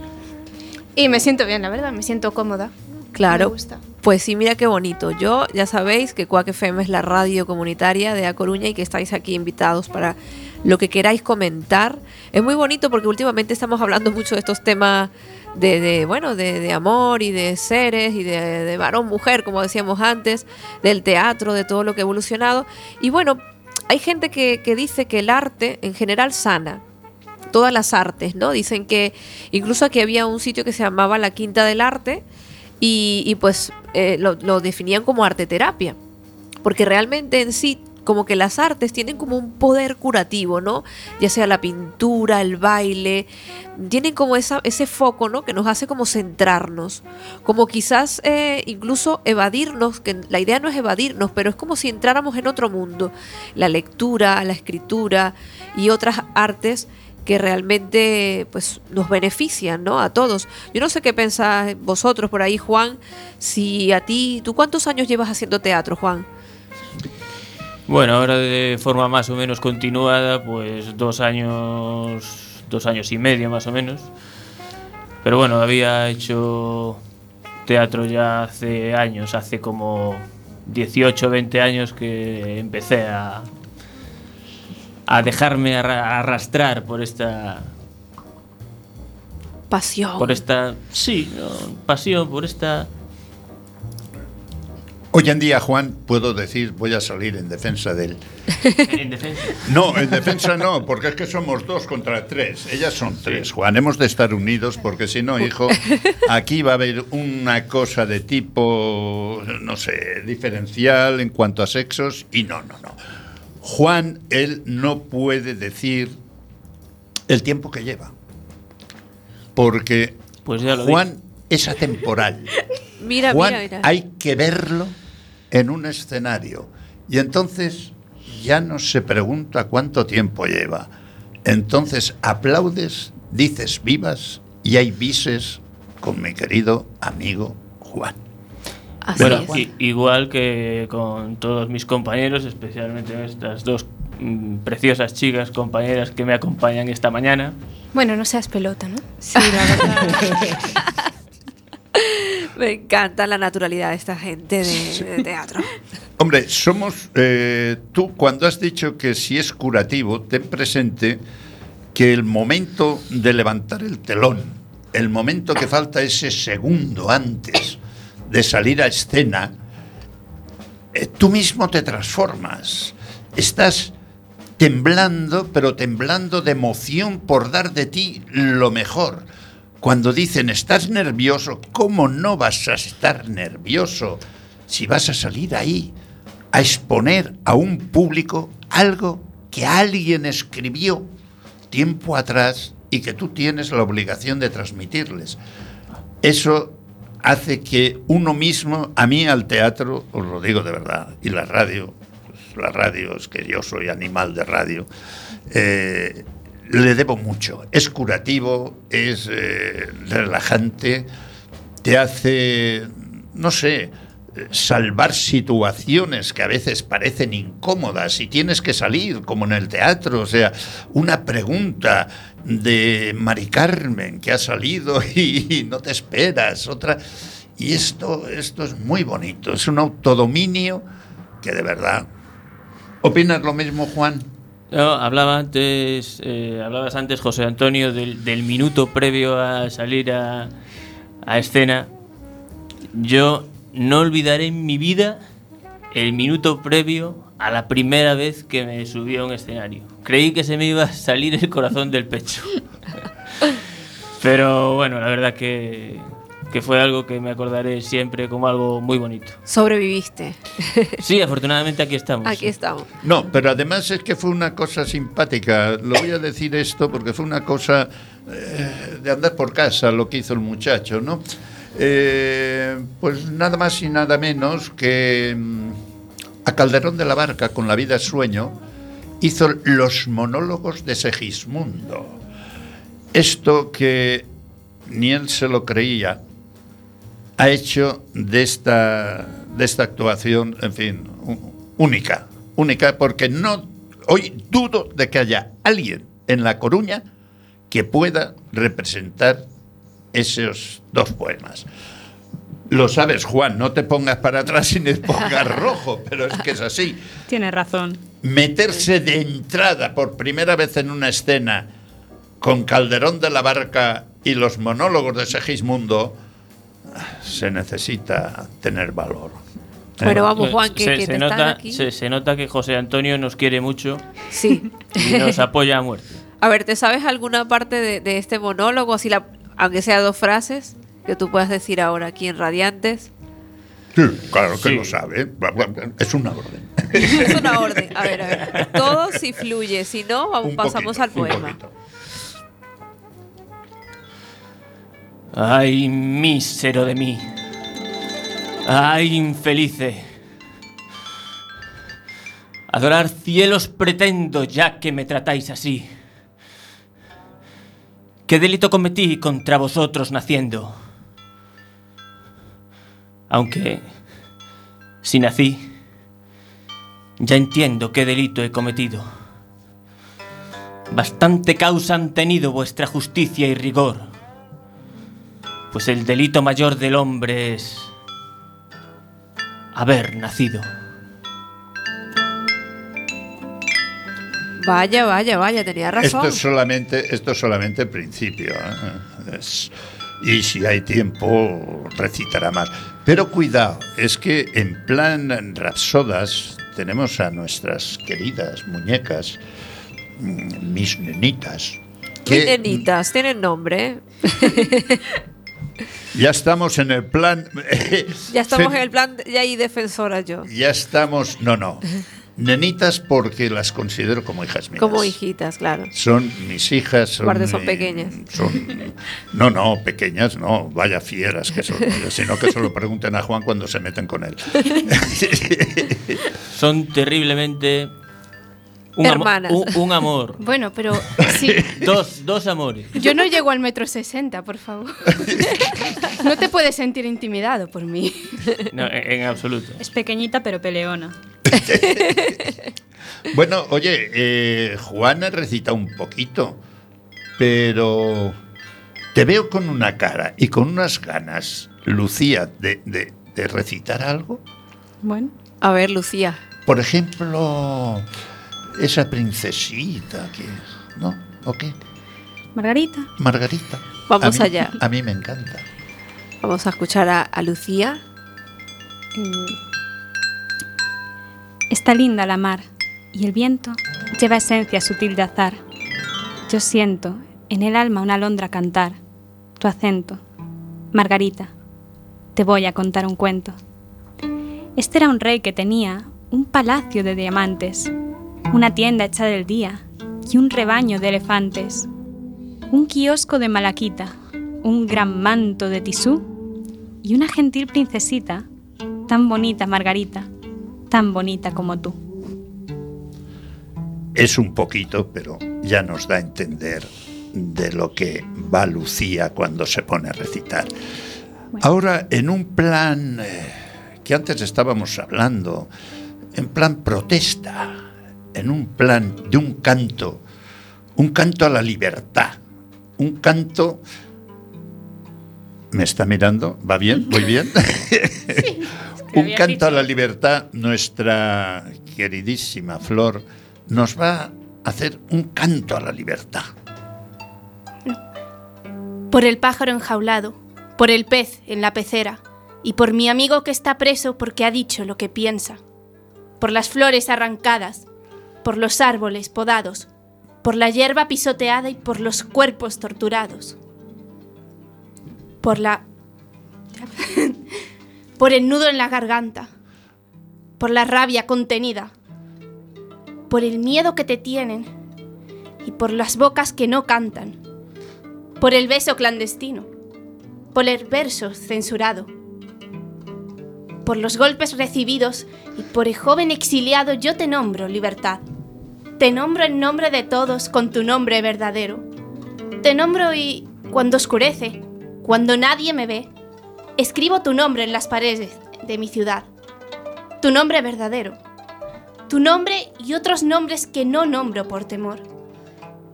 Speaker 9: y me siento bien, la verdad, me siento cómoda.
Speaker 1: Claro.
Speaker 9: Me gusta.
Speaker 1: Pues sí, mira qué bonito. Yo ya sabéis que Cuac FM es la radio comunitaria de A Coruña y que estáis aquí invitados para lo que queráis comentar. Es muy bonito porque últimamente estamos hablando mucho de estos temas de, bueno, de, de amor y de seres y de, de varón-mujer, como decíamos antes, del teatro, de todo lo que ha evolucionado. Y bueno, hay gente que, que dice que el arte en general sana, todas las artes, ¿no? Dicen que incluso aquí había un sitio que se llamaba la Quinta del Arte y, y pues eh, lo, definían como arte terapia, porque realmente en sí como que las artes tienen como un poder curativo, ¿no? Ya sea la pintura, el baile, tienen como esa, ese foco, ¿no? Que nos hace como centrarnos, como quizás eh, incluso evadirnos, que la idea no es evadirnos, pero es como si entráramos en otro mundo. La lectura, la escritura y otras artes que realmente pues nos benefician, ¿no? A todos. Yo no sé qué pensáis vosotros por ahí, Juan, si a ti, ¿tú cuántos años llevas haciendo teatro, Juan?
Speaker 10: Bueno, ahora de forma más o menos continuada, pues dos años, dos años y medio más o menos. Pero bueno, había hecho teatro ya hace años, hace como 18, 20 años que empecé a, a dejarme arra- arrastrar por esta
Speaker 1: Pasión.
Speaker 10: por esta sí no, pasión por esta
Speaker 2: Hoy en día, Juan, puedo decir, voy a salir en defensa de él.
Speaker 10: en defensa
Speaker 2: No, en defensa no, porque es que somos dos contra tres. Ellas son tres, Juan. Hemos de estar unidos porque si no, hijo, aquí va a haber una cosa de tipo, no sé, diferencial en cuanto a sexos y no, no, no. Juan, él no puede decir el tiempo que lleva. Porque
Speaker 10: Pues ya lo
Speaker 2: Juan es atemporal.
Speaker 1: Mira,
Speaker 2: Juan,
Speaker 1: mira, mira.
Speaker 2: hay que verlo en un escenario. Y entonces ya no se pregunta cuánto tiempo lleva. Entonces aplaudes, dices vivas y hay bises con mi querido amigo Juan.
Speaker 1: Así
Speaker 10: Bueno,
Speaker 1: es.
Speaker 10: igual que con todos mis compañeros, especialmente estas dos mm, preciosas chicas compañeras que me acompañan esta mañana.
Speaker 9: Bueno, no seas pelota, ¿no?
Speaker 1: Sí, la verdad. Me encanta la naturalidad de esta gente de, de teatro.
Speaker 2: Hombre, somos. eh, tú, cuando has dicho que si es curativo, ten presente que el momento de levantar el telón, el momento que falta ese segundo antes de salir a escena, eh, tú mismo te transformas. Estás temblando, pero temblando de emoción por dar de ti lo mejor. Cuando dicen, estás nervioso, ¿cómo no vas a estar nervioso si vas a salir ahí a exponer a un público algo que alguien escribió tiempo atrás y que tú tienes la obligación de transmitirles? Eso hace que uno mismo, a mí al teatro, os lo digo de verdad, y la radio, pues, la radio es que yo soy animal de radio, eh, le debo mucho. Es curativo, es eh, relajante, te hace, no sé, salvar situaciones que a veces parecen incómodas y tienes que salir, como en el teatro, o sea, una pregunta de Mari Carmen que ha salido y, no te esperas, otra... Y esto, esto es muy bonito, es un autodominio que de verdad... ¿Opinas lo mismo, Juan?
Speaker 10: No, hablaba antes, eh, hablabas antes, José Antonio, del, minuto previo a salir a, a escena. Yo no olvidaré en mi vida el minuto previo a la primera vez que me subí a un escenario. Creí que se me iba a salir el corazón del pecho. Pero bueno, la verdad que, que fue algo que me acordaré siempre como algo muy bonito.
Speaker 1: Sobreviviste.
Speaker 10: Sí, afortunadamente aquí estamos.
Speaker 1: Aquí estamos.
Speaker 2: No, pero además es que fue una cosa simpática. Lo voy a decir esto porque fue una cosa eh, de andar por casa lo que hizo el muchacho, ¿no? Eh, pues nada más y nada menos que mm, a Calderón de la Barca con La vida es sueño, hizo los monólogos de Segismundo. Esto que ni él se lo creía, ha hecho de esta, de esta actuación, en fin, única. Única porque no, hoy dudo de que haya alguien en La Coruña que pueda representar esos dos poemas. Lo sabes, Juan, no te pongas para atrás y te pongas rojo, pero es que es así.
Speaker 3: Tiene razón.
Speaker 2: Meterse de entrada por primera vez en una escena con Calderón de la Barca y los monólogos de Segismundo, se necesita tener valor.
Speaker 1: Pero vamos, Juan, que,
Speaker 10: se,
Speaker 1: que
Speaker 10: se
Speaker 1: te
Speaker 10: nota,
Speaker 1: aquí.
Speaker 10: se, se nota que José Antonio nos quiere mucho
Speaker 1: Sí.
Speaker 10: y nos apoya a muerte.
Speaker 1: A ver, ¿te sabes alguna parte de, de este monólogo? Así la, aunque sea dos frases, que tú puedas decir ahora aquí en Radiantes.
Speaker 2: Sí, claro que
Speaker 10: Sí.
Speaker 2: lo sabe. Es una orden.
Speaker 1: Es una orden. A ver, a ver. Todo si fluye, si no, vamos,
Speaker 2: Un
Speaker 1: pasamos
Speaker 2: poquito,
Speaker 1: al poema.
Speaker 10: Ay, mísero de mí. Ay, infelice. Adorar cielos pretendo ya que me tratáis así. ¿Qué delito cometí contra vosotros naciendo? Aunque, si nací, ya entiendo qué delito he cometido. Bastante causa han tenido vuestra justicia y rigor pues el delito mayor del hombre es haber nacido.
Speaker 1: Vaya, vaya, vaya, tenía razón.
Speaker 2: Esto es solamente, esto es solamente el principio. ¿eh? Es- y si hay tiempo, recitará más. Pero cuidado, es que en plan rapsodas tenemos a nuestras queridas muñecas, mm, mis nenitas,
Speaker 1: Mis
Speaker 2: que
Speaker 1: nenitas, tienen nombre.
Speaker 2: ya estamos en el plan.
Speaker 1: Ya estamos en el plan, ya hay defensora yo.
Speaker 2: Ya estamos. No, no. Nenitas porque las considero como hijas mías.
Speaker 1: Como hijitas, claro.
Speaker 2: Son mis hijas. Son,
Speaker 1: son
Speaker 2: mi-
Speaker 1: pequeñas.
Speaker 2: son- no, no, pequeñas, no. Vaya fieras que son. Sino que se lo pregunten a Juan cuando se meten con él.
Speaker 10: Son terriblemente un,
Speaker 1: Hermanas.
Speaker 10: un- un amor.
Speaker 9: Bueno, pero sí,
Speaker 10: Dos, dos amores.
Speaker 9: yo no llego al metro sesenta, por favor. No te puedes sentir intimidado por mí.
Speaker 10: No, en, en absoluto.
Speaker 3: Es pequeñita pero peleona.
Speaker 2: Bueno, oye, eh, Juana recita un poquito, pero te veo con una cara y con unas ganas, Lucía, de, de- de recitar algo.
Speaker 3: Bueno,
Speaker 1: A ver, Lucía.
Speaker 2: Por ejemplo, esa princesita que... ¿No? ¿O qué?
Speaker 3: Margarita.
Speaker 2: Margarita.
Speaker 1: Vamos
Speaker 2: A mí-
Speaker 1: allá.
Speaker 2: A mí me encanta.
Speaker 1: Vamos a escuchar a, a Lucía.
Speaker 3: Mm. Está linda la mar y el viento lleva esencia sutil de azar. Yo siento en el alma una alondra cantar, tu acento. Margarita, te voy a contar un cuento. Este era un rey que tenía un palacio de diamantes, una tienda hecha del día y un rebaño de elefantes, un kiosco de malaquita, un gran manto de tisú y una gentil princesita, tan bonita Margarita, tan bonita como tú.
Speaker 2: Es un poquito, pero ya nos da a entender de lo que va Lucía cuando se pone a recitar. Ahora, en un plan eh, que antes estábamos hablando, en plan protesta, en un plan de un canto, un canto a la libertad, un canto... ¿Me está mirando? ¿Va bien? ¿Muy bien? un
Speaker 3: había
Speaker 2: canto a la libertad, nuestra queridísima Flor nos va a hacer un canto a la libertad.
Speaker 9: Por el pájaro enjaulado, por el pez en la pecera, y por mi amigo que está preso porque ha dicho lo que piensa. Por las flores arrancadas, por los árboles podados, por la hierba pisoteada y por los cuerpos torturados. Por la... por el nudo en la garganta, por la rabia contenida, por el miedo que te tienen y por las bocas que no cantan por el beso clandestino, por el verso censurado, por los golpes recibidos y por el joven exiliado yo te nombro libertad. Te nombro en nombre de todos con tu nombre verdadero. Te nombro y cuando oscurece, cuando nadie me ve, escribo tu nombre en las paredes de mi ciudad. Tu nombre verdadero. Tu nombre y otros nombres que no nombro por temor.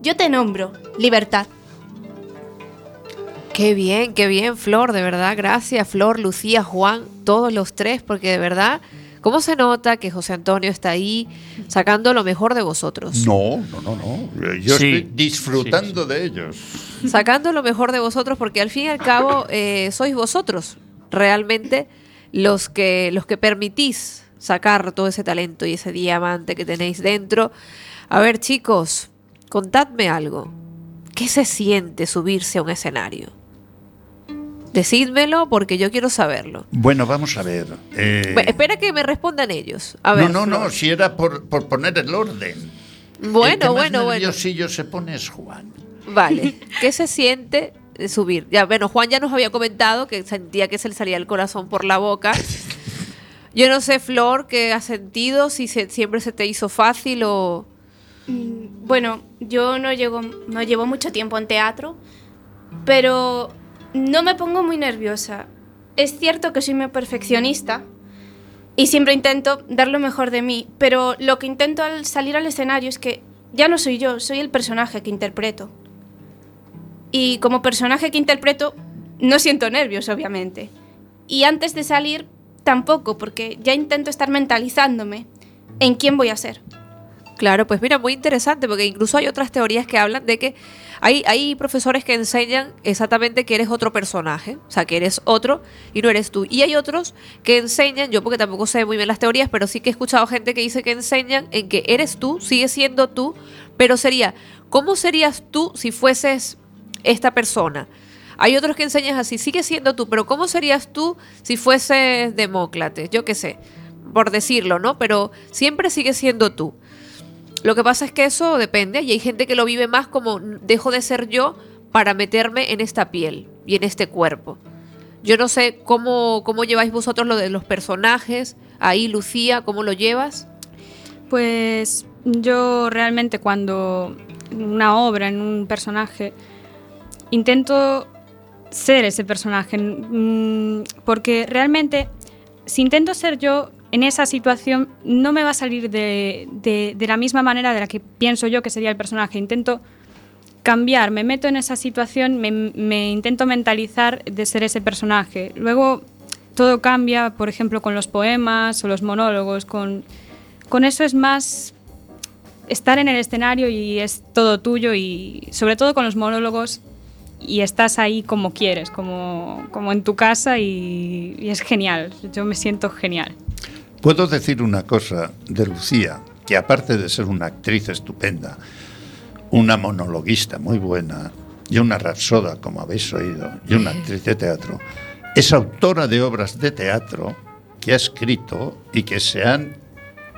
Speaker 9: Yo te nombro libertad.
Speaker 1: Qué bien, qué bien, Flor, de verdad. Gracias, Flor, Lucía, Juan, todos los tres, porque de verdad, ¿cómo se nota que José Antonio está ahí sacando lo mejor de vosotros?
Speaker 2: No, no, no, no. Yo
Speaker 10: Sí,
Speaker 2: estoy disfrutando de ellos.
Speaker 1: Sacando lo mejor de vosotros, porque al fin y al cabo eh, sois vosotros realmente los que, los que permitís sacar todo ese talento y ese diamante que tenéis dentro. A ver, chicos, contadme algo. ¿Qué se siente subirse a un escenario? Decídmelo porque yo quiero saberlo.
Speaker 2: Bueno, vamos a ver. eh,
Speaker 1: Espera que me respondan ellos. A ver,
Speaker 2: no, no, no, si era por, por poner el orden. el que
Speaker 1: Bueno,
Speaker 2: más
Speaker 1: bueno, bueno.
Speaker 2: nerviosillo se pone es Juan.
Speaker 1: Vale. ¿Qué se siente de subir? Ya, bueno, Juan ya nos había comentado que sentía que se le salía el corazón por la boca. Yo no sé, Flor, qué has sentido, si se- siempre se te hizo fácil o...
Speaker 9: Mm, Bueno, yo no llego, no llevo mucho tiempo en teatro, pero no me pongo muy nerviosa. Es cierto que soy muy perfeccionista y siempre intento dar lo mejor de mí, pero lo que intento al salir al escenario es que ya no soy yo, soy el personaje que interpreto. Y como personaje que interpreto, no siento nervios, obviamente. Y antes de salir, tampoco, porque ya intento estar mentalizándome en quién voy a ser.
Speaker 1: Claro, pues mira, muy interesante, porque incluso hay otras teorías que hablan de que hay, hay profesores que enseñan exactamente que eres otro personaje, o sea, que eres otro y no eres tú. Y hay otros que enseñan, yo porque tampoco sé muy bien las teorías, pero sí que he escuchado gente que dice que enseñan en que eres tú, sigues siendo tú, pero sería, ¿cómo serías tú si fueses esta persona? Hay otros que enseñan así, sigues siendo tú, pero ¿cómo serías tú si fueses Demócrates? Yo qué sé, por decirlo, ¿no? Pero siempre sigues siendo tú. Lo que pasa es que eso depende y hay gente que lo vive más como "N- dejo de ser yo para meterme en esta piel y en este cuerpo. Yo no sé cómo, cómo lleváis vosotros lo de los personajes. Ahí, Lucía, ¿cómo lo llevas?
Speaker 3: Pues yo realmente cuando una obra, en un personaje, intento ser ese personaje, mm, porque realmente si intento ser yo en esa situación no me va a salir de, de- de la misma manera de la que pienso yo que sería el personaje. Intento cambiar, me meto en esa situación, me, me intento mentalizar de ser ese personaje. Luego todo cambia, por ejemplo, con los poemas o los monólogos, con, con eso es más estar en el escenario y es todo tuyo y sobre todo con los monólogos y estás ahí como quieres, como, como en tu casa y, y es genial, yo me siento genial.
Speaker 2: Puedo decir una cosa de Lucía, que aparte de ser una actriz estupenda, una monologuista muy buena y una rapsoda, como habéis oído, y una actriz de teatro, es autora de obras de teatro que ha escrito y que se han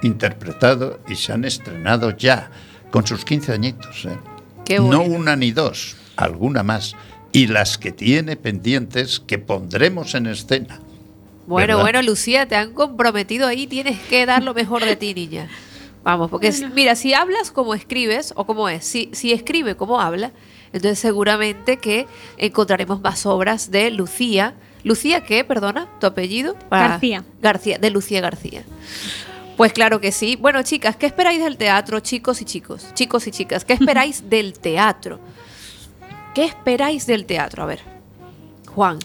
Speaker 2: interpretado y se han estrenado ya, con sus 15 añitos. ¿eh?
Speaker 1: Qué
Speaker 2: no una ni dos, alguna más. Y las que tiene pendientes que pondremos en escena.
Speaker 1: Bueno,
Speaker 2: ¿Verdad?
Speaker 1: bueno, Lucía, te han comprometido ahí, tienes que dar lo mejor de ti, niña. Vamos, porque si- mira, si hablas como escribes, o como es, si, si escribe como habla, entonces seguramente que encontraremos más obras de Lucía. ¿Lucía qué? Perdona, tu apellido. Para-
Speaker 3: García.
Speaker 1: García, de Lucía García. Pues claro que sí. Bueno, chicas, ¿qué esperáis del teatro, chicos y chicos? Chicos y chicas, ¿qué esperáis del teatro? ¿Qué esperáis del teatro? A ver, Juan.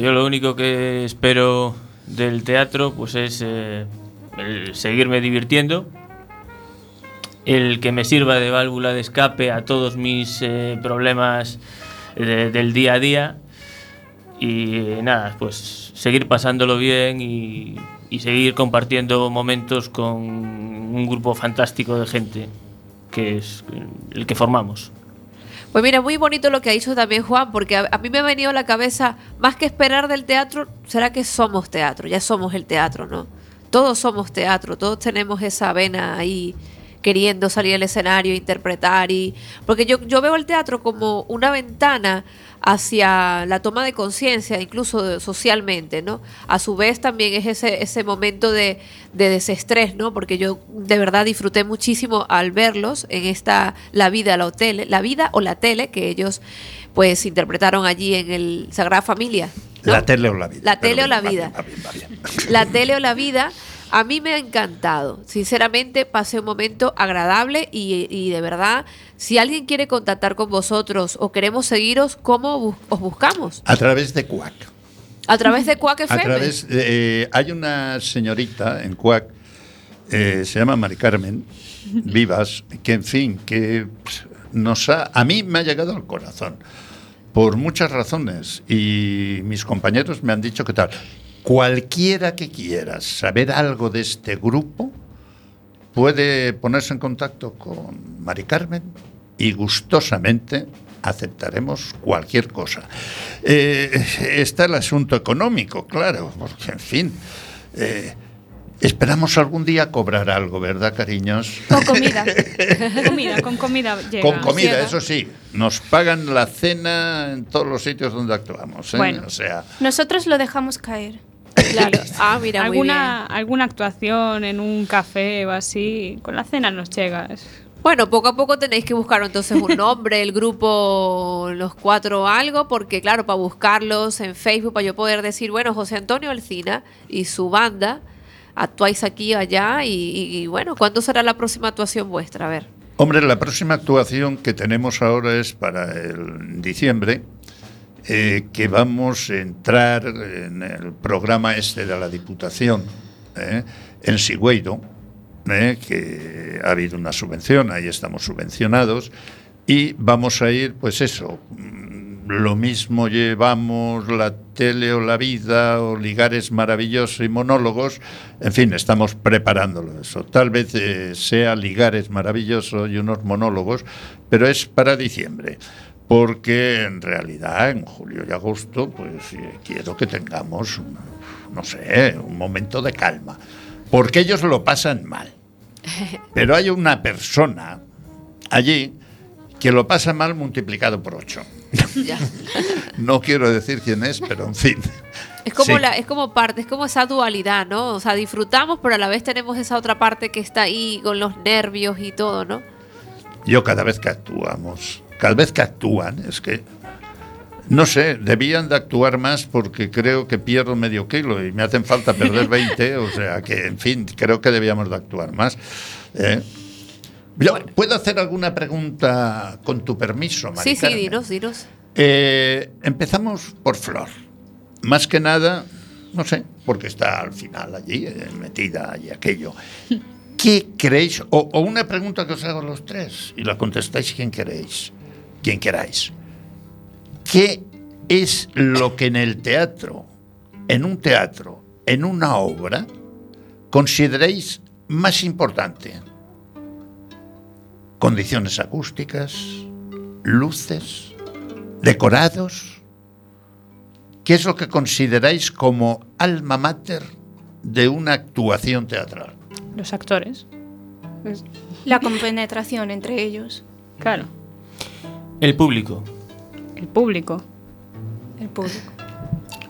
Speaker 10: Yo lo único que espero del teatro pues es eh, seguirme divirtiendo, el que me sirva de válvula de escape a todos mis eh, problemas de- del día a día y nada, pues seguir pasándolo bien y, y seguir compartiendo momentos con un grupo fantástico de gente que es el que formamos.
Speaker 1: Pues mira, muy bonito lo que ha dicho también Juan, porque a, mí me ha venido a la cabeza, más que esperar del teatro, será que somos teatro, ya somos el teatro, ¿no? Todos somos teatro, todos tenemos esa vena ahí queriendo salir al escenario, interpretar y... Porque yo, yo veo el teatro como una ventana hacia la toma de conciencia, incluso socialmente, ¿no? A su vez también es ese, ese momento de, de desestrés, ¿no? Porque yo de verdad disfruté muchísimo al verlos en esta La vida, la tele, la vida o la tele que ellos pues interpretaron allí en el Sagrada Familia. ¿no?
Speaker 2: La tele o la vida.
Speaker 1: La tele o la vida. La tele o la vida, a mí me ha encantado. Sinceramente, pasé un momento agradable y, y de verdad, si alguien quiere contactar con vosotros o queremos seguiros, ¿cómo os buscamos?
Speaker 2: A través de Cuac.
Speaker 1: A través de Quack
Speaker 2: A
Speaker 1: FM.
Speaker 2: través de- eh, hay una señorita en Cuac, eh, se llama Mari Carmen Vivas, que en fin, que nos ha, a mí me ha llegado al corazón por muchas razones y mis compañeros me han dicho que tal. Cualquiera que quiera saber algo de este grupo puede ponerse en contacto con Mari Carmen y gustosamente aceptaremos cualquier cosa. Eh, está el asunto económico, claro, porque en fin, eh, esperamos algún día cobrar algo, ¿verdad, cariños?
Speaker 3: Con comida. comida, con comida llega.
Speaker 2: Con comida,
Speaker 3: Llega.
Speaker 2: eso sí, nos pagan la cena en todos los sitios donde actuamos. ¿eh?
Speaker 3: Bueno.
Speaker 2: O sea,
Speaker 9: Nosotros lo dejamos caer.
Speaker 1: Claro. Ah, mira, muy
Speaker 3: alguna, alguna actuación en un café o así, con la cena nos llega. Es-
Speaker 1: Bueno, poco a poco tenéis que buscar entonces un nombre, el grupo Los Cuatro Algo, porque claro, para buscarlos en Facebook, para yo poder decir, bueno, José Antonio Alcina y su banda, actuáis aquí o allá, y, y- y, bueno, ¿cuándo será la próxima actuación vuestra? A ver.
Speaker 2: Hombre, la próxima actuación que tenemos ahora es para el diciembre, eh, que vamos a entrar en el programa este de la Diputación, eh, en Sigüeiro, eh, que ha habido una subvención, ahí estamos subvencionados, y vamos a ir, pues eso, mm, lo mismo llevamos la tele o la vida o ligares maravillosos y monólogos, en fin, estamos preparándolo eso. Tal vez eh, sea ligares maravillosos y unos monólogos, pero es para diciembre. Porque en realidad en julio y agosto, pues eh, quiero que tengamos, un- no sé, un momento de calma. Porque ellos lo pasan mal. Pero hay una persona allí que lo pasa mal multiplicado por ocho.
Speaker 1: Ya.
Speaker 2: No quiero decir quién es, pero en fin.
Speaker 1: Es como
Speaker 2: Sí.
Speaker 1: la, es como parte, es como esa dualidad, ¿no? O sea, disfrutamos, pero a la vez tenemos esa otra parte que está ahí con los nervios y todo, ¿no?
Speaker 2: Yo cada vez que actuamos, cada vez que actúan, es que, no sé, debían de actuar más porque creo que pierdo medio kilo y me hacen falta perder 20, o sea que, en fin, creo que debíamos de actuar más. ¿eh? Yo, ¿Puedo hacer alguna pregunta con tu permiso, Mari
Speaker 1: Sí, sí, dinos, dinos.
Speaker 2: Eh, empezamos por Flor. Más que nada, no sé, porque está al final allí, eh, metida y aquello. ¿Qué creéis? O, o una pregunta que os hago a los tres y la contestáis quien queréis, quien queráis. ¿Qué es lo que en el teatro, en un teatro, en una obra, consideréis más importante? Condiciones acústicas, luces, decorados. ¿Qué es lo que consideráis como alma mater de una actuación teatral?
Speaker 3: Los actores. Es-
Speaker 9: La compenetración entre ellos.
Speaker 3: Claro,
Speaker 10: El público.
Speaker 3: el público.
Speaker 9: El público.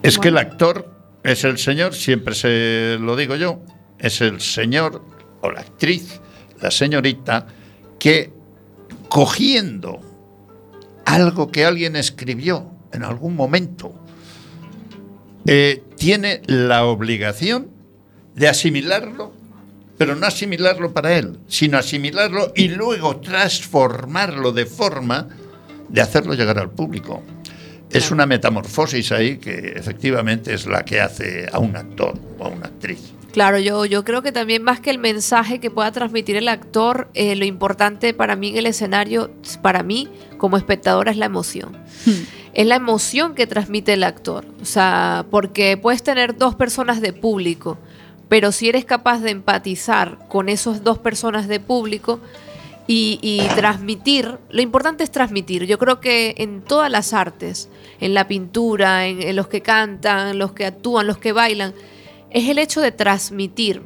Speaker 2: Es que el actor es el señor, siempre se lo digo yo, es el señor o la actriz, la señorita, que cogiendo algo que alguien escribió en algún momento, eh, tiene la obligación de asimilarlo, pero no asimilarlo para él, sino asimilarlo y luego transformarlo de forma de hacerlo llegar al público. Es una metamorfosis ahí que efectivamente es la que hace a un actor o a una actriz.
Speaker 1: Claro, yo, yo creo que también más que el mensaje que pueda transmitir el actor, eh, lo importante para mí en el escenario, para mí como espectadora, es la emoción. Es la emoción que transmite el actor. O sea, porque puedes tener dos personas de público, pero si eres capaz de empatizar con esos dos personas de público y, y transmitir, lo importante es transmitir. Yo creo que en todas las artes, en la pintura, en, en los que cantan, los que actúan, los que bailan, es el hecho de transmitir.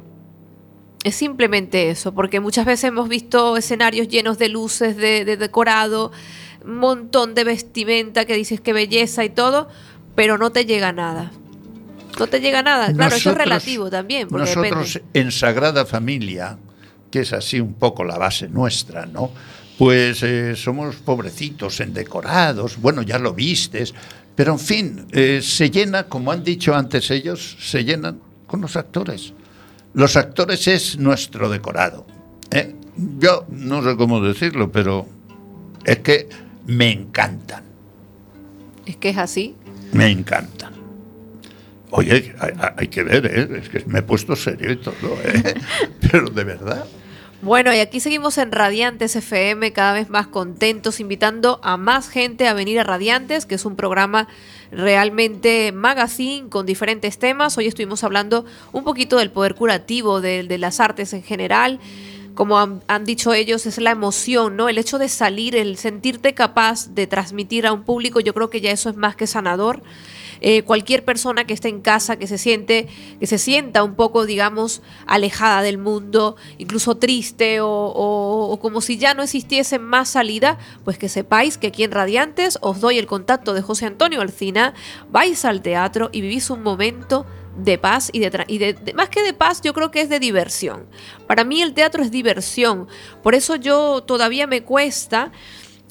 Speaker 1: Es simplemente eso, porque muchas veces hemos visto escenarios llenos de luces, de, de decorado, un montón de vestimenta que dices que belleza y todo, pero no te llega nada. No te llega nada. Claro, eso es relativo también, porque
Speaker 2: Nosotros
Speaker 1: depende.
Speaker 2: en Sagrada Familia, que es así un poco la base nuestra, ¿no? Pues eh, somos pobrecitos en decorados, bueno, ya lo vistes, pero en fin, eh, se llena, como han dicho antes ellos, se llenan con los actores. Los actores es nuestro decorado. ¿eh? Yo no sé cómo decirlo, pero es que me encantan,
Speaker 1: Es que es así.
Speaker 2: me encantan. Oye, hay, hay que ver, ¿eh? es que me he puesto serio y todo, ¿eh? pero de verdad.
Speaker 1: Bueno, y aquí seguimos en Radiantes FM, cada vez más contentos, invitando a más gente a venir a Radiantes, que es un programa realmente magazine con diferentes temas. Hoy estuvimos hablando un poquito del poder curativo, de, las artes en general. Como han, han dicho ellos, es la emoción, ¿no? El hecho de salir, el sentirte capaz de transmitir a un público, yo creo que ya eso es más que sanador. Eh, cualquier persona que esté en casa, que se siente, que se sienta un poco, digamos, alejada del mundo, incluso triste o, como si ya no existiese más salida, pues que sepáis que aquí en Radiantes os doy el contacto de José Antonio Alcina, vais al teatro y vivís un momento de paz y de, y de- más que de paz yo creo que es de diversión. Para mí el teatro es diversión, por eso yo todavía me cuesta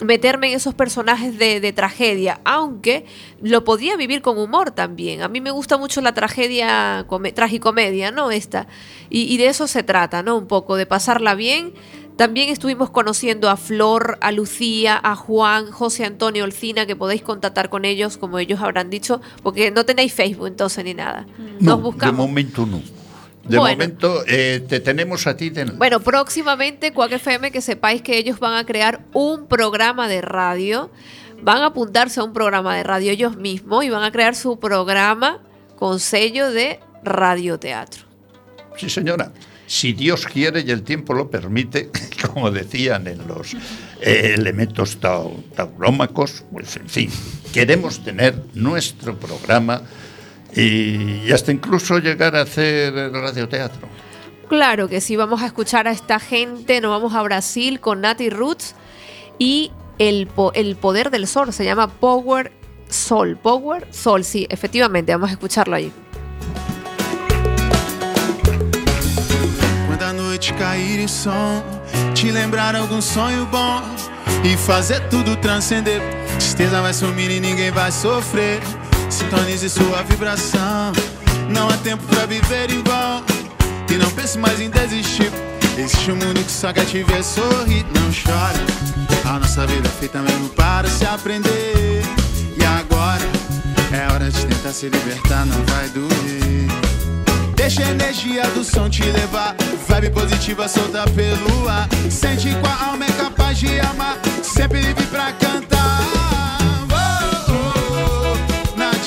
Speaker 1: meterme en esos personajes de, de tragedia, aunque lo podría vivir con humor también. A mí me gusta mucho la tragedia, come- tragicomedia, ¿no? Esta. Y, y de eso se trata, ¿no? Un poco, de pasarla bien. También estuvimos conociendo a Flor, a Lucía, a Juan, José Antonio Olcina, que podéis contactar con ellos, como ellos habrán dicho, porque no tenéis Facebook entonces ni nada. Nos
Speaker 2: No, de
Speaker 1: buscamos.
Speaker 2: momento no. De
Speaker 1: Bueno.
Speaker 2: momento eh, te tenemos a ti de
Speaker 1: Bueno, próximamente Cuac FM, que sepáis que ellos van a crear un programa de radio, van a apuntarse a un programa de radio ellos mismos y van a crear su programa con sello de radioteatro.
Speaker 2: Sí, señora. Si Dios quiere y el tiempo lo permite, como decían en los eh, elementos tau- taurómacos, pues en fin, queremos tener nuestro programa y hasta incluso llegar a hacer radioteatro.
Speaker 1: Claro que sí, vamos a escuchar a esta gente, nos vamos a Brasil con Nati Roots y el, po- el poder del sol, se llama Power Sol, Power Sol, sí, efectivamente, vamos a escucharlo ahí.
Speaker 12: Quando a noite cair em som, te lembrar algum sonho bom e fazer tudo transcender. Tristeza vai sumir e ninguém vai sofrer. Sintonize sua vibração. Não há tempo pra viver em vão. E não pense mais em desistir. Existe um mundo que só quer te ver sorrir. Não chora. A nossa vida é feita mesmo para se aprender. E agora é hora de tentar se libertar, não vai doer. Deixa a energia do som te levar. Vibe positiva solta pelo ar. Sente a alma é capaz de amar. Sempre livre pra cantar.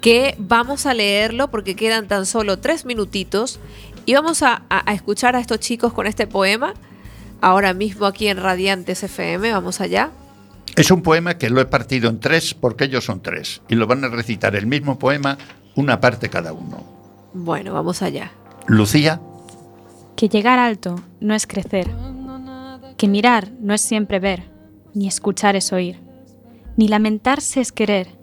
Speaker 1: que vamos a leerlo porque quedan tan solo tres minutitos y vamos a, a- a escuchar a estos chicos con este poema ahora mismo aquí en Radiantes FM. Vamos allá.
Speaker 2: Es un poema que lo he partido en tres porque ellos son tres y lo van a recitar el mismo poema, una parte cada uno.
Speaker 1: Bueno, vamos allá.
Speaker 2: Lucía,
Speaker 3: Que llegar alto no es crecer. Que mirar no es siempre ver, ni escuchar es oír, ni lamentarse es querer.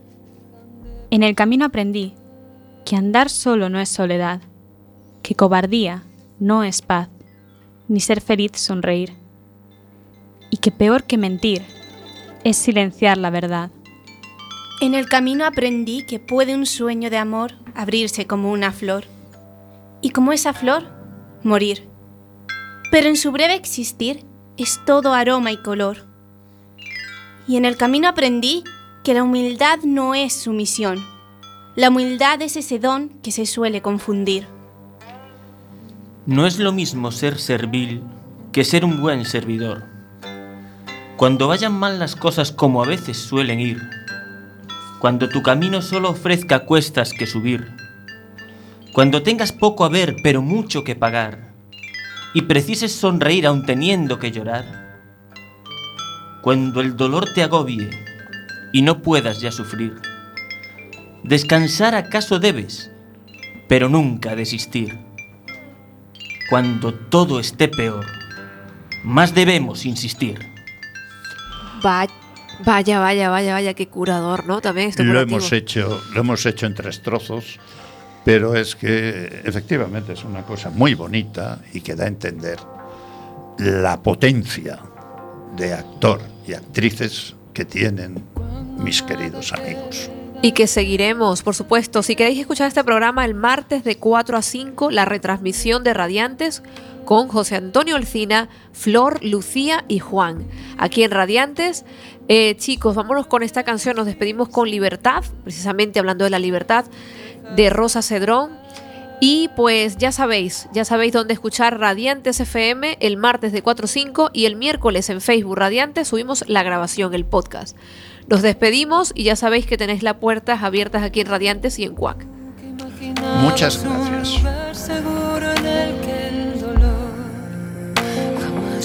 Speaker 3: En el camino aprendí que andar solo no es soledad, que cobardía no es paz, ni ser feliz sonreír, y que peor que mentir es silenciar la verdad.
Speaker 9: En el camino aprendí que puede un sueño de amor abrirse como una flor. Y como esa flor, morir. Pero en su breve existir es todo aroma y color. Y en el camino aprendí que la humildad no es sumisión. La humildad es ese don que se suele confundir.
Speaker 10: No es lo mismo ser servil que ser un buen servidor. Cuando vayan mal las cosas como a veces suelen ir, Cuando tu camino solo ofrezca cuestas que subir. Cuando tengas poco a ver pero mucho que pagar. Y precises sonreír aun teniendo que llorar. Cuando el dolor te agobie y no puedas ya sufrir. Descansar acaso debes, pero nunca desistir. Cuando todo esté peor, más debemos insistir.
Speaker 1: Va- Vaya, vaya, vaya, vaya, qué curador, ¿no? También esto
Speaker 2: Lo hemos hecho, lo hemos hecho en tres trozos, pero es que efectivamente es una cosa muy bonita y que da a entender la potencia de actor y actrices que tienen mis queridos amigos.
Speaker 1: Y que seguiremos, por supuesto. Si queréis escuchar este programa el martes de 4 a 5, la retransmisión de Radiantes con José Antonio Alcina, Flor, Lucía y Juan. Aquí en Radiantes. Eh, chicos, vámonos con esta canción. Nos despedimos con Libertad, precisamente hablando de la libertad, de Rosa Cedrón. Y pues ya sabéis, ya sabéis dónde escuchar Radiantes FM el martes de 4 a 5 y el miércoles en Facebook Radiantes subimos la grabación, el podcast. Nos despedimos y ya sabéis que tenéis las puertas abiertas aquí en Radiantes y en Cuac.
Speaker 2: Muchas gracias.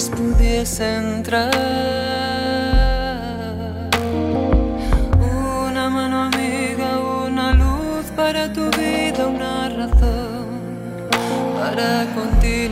Speaker 6: pudiese entrar. Una mano amiga, una luz para tu vida, una razón para continuar.